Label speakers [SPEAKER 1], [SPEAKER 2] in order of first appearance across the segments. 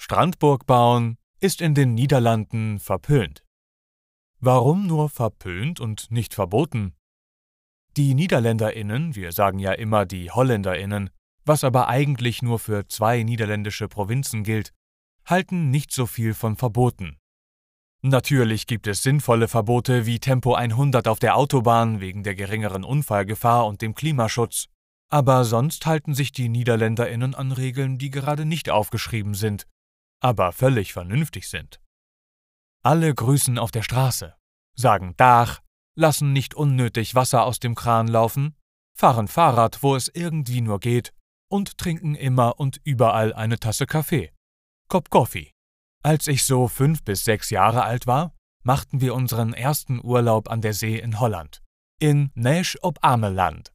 [SPEAKER 1] Strandburg bauen ist in den Niederlanden verpönt. Warum nur verpönt und nicht verboten? Die Niederländerinnen, wir sagen ja immer die Holländerinnen, was aber eigentlich nur für zwei niederländische Provinzen gilt, halten nicht so viel von Verboten. Natürlich gibt es sinnvolle Verbote wie Tempo 100 auf der Autobahn wegen der geringeren Unfallgefahr und dem Klimaschutz, aber sonst halten sich die Niederländerinnen an Regeln, die gerade nicht aufgeschrieben sind, aber völlig vernünftig sind. Alle grüßen auf der Straße, sagen Dach, lassen nicht unnötig Wasser aus dem Kran laufen, fahren Fahrrad, wo es irgendwie nur geht, und trinken immer und überall eine Tasse Kaffee. Kop Coffee. Als ich so fünf bis sechs Jahre alt war, machten wir unseren ersten Urlaub an der See in Holland, in Nesch op Ameland.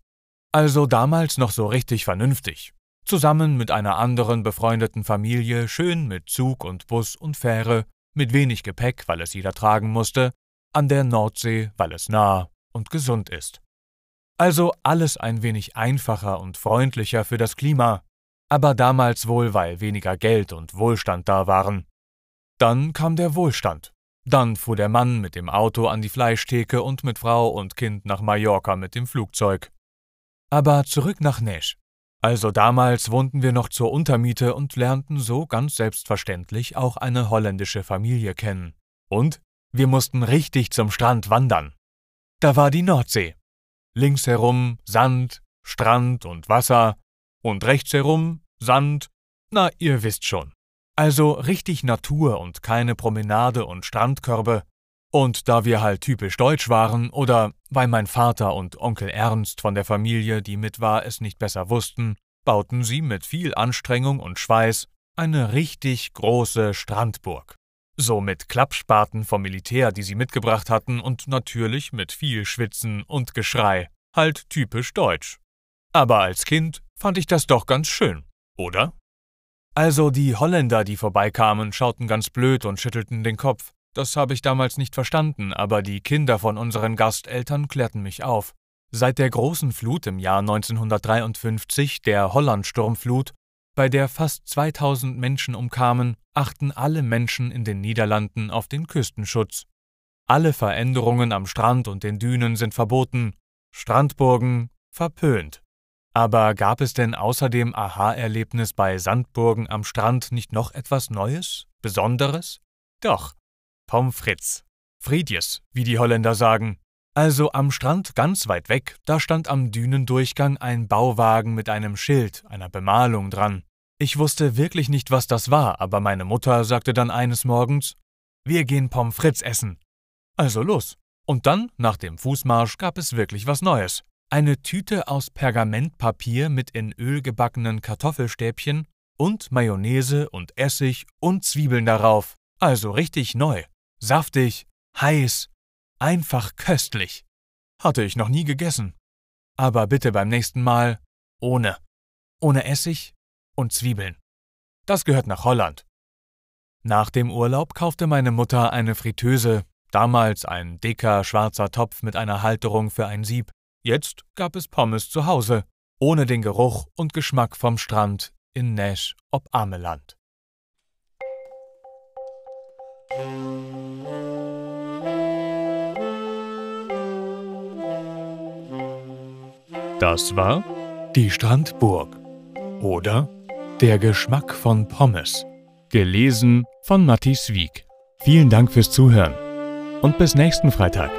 [SPEAKER 1] Also damals noch so richtig vernünftig, zusammen mit einer anderen befreundeten Familie schön mit Zug und Bus und Fähre, mit wenig Gepäck, weil es jeder tragen musste, an der Nordsee, weil es nah und gesund ist. Also alles ein wenig einfacher und freundlicher für das Klima, aber damals wohl, weil weniger Geld und Wohlstand da waren. Dann kam der Wohlstand. Dann fuhr der Mann mit dem Auto an die Fleischtheke und mit Frau und Kind nach Mallorca mit dem Flugzeug. Aber zurück nach Nesch. Also damals wohnten wir noch zur Untermiete und lernten so ganz selbstverständlich auch eine holländische Familie kennen. Und wir mussten richtig zum Strand wandern. Da war die Nordsee. Links herum Sand, Strand und Wasser und rechts herum Sand, na ihr wisst schon. Also richtig Natur und keine Promenade und Strandkörbe, und da wir halt typisch deutsch waren oder weil mein Vater und Onkel Ernst von der Familie, die mit war, es nicht besser wussten, bauten sie mit viel Anstrengung und Schweiß eine richtig große Strandburg. So mit Klappspaten vom Militär, die sie mitgebracht hatten, und natürlich mit viel Schwitzen und Geschrei, halt typisch deutsch. Aber als Kind fand ich das doch ganz schön, oder? Also die Holländer, die vorbeikamen, schauten ganz blöd und schüttelten den Kopf. Das habe ich damals nicht verstanden, aber die Kinder von unseren Gasteltern klärten mich auf. Seit der großen Flut im Jahr 1953, der Hollandsturmflut, bei der fast 2000 Menschen umkamen, achten alle Menschen in den Niederlanden auf den Küstenschutz. Alle Veränderungen am Strand und den Dünen sind verboten, Strandburgen verpönt. Aber gab es denn außer dem Aha-Erlebnis bei Sandburgen am Strand nicht noch etwas Neues, Besonderes? Doch, Pommes frites. Friedjes, wie die Holländer sagen. Also am Strand ganz weit weg, da stand am Dünendurchgang ein Bauwagen mit einem Schild, einer Bemalung dran. Ich wusste wirklich nicht, was das war, aber meine Mutter sagte dann eines Morgens, wir gehen Pommes frites essen. Also los. Und dann, nach dem Fußmarsch, gab es wirklich was Neues. Eine Tüte aus Pergamentpapier mit in Öl gebackenen Kartoffelstäbchen und Mayonnaise und Essig und Zwiebeln darauf. Also richtig neu. Saftig, heiß, einfach köstlich. Hatte ich noch nie gegessen. Aber bitte beim nächsten Mal ohne. Ohne Essig und Zwiebeln. Das gehört nach Holland. Nach dem Urlaub kaufte meine Mutter eine Fritteuse, damals ein dicker schwarzer Topf mit einer Halterung für ein Sieb. Jetzt gab es Pommes zu Hause, ohne den Geruch und Geschmack vom Strand in Nash ob Ameland. Das war die Strandburg oder Der Geschmack von Pommes. Gelesen von Matti Wieg. Vielen Dank fürs Zuhören und bis nächsten Freitag.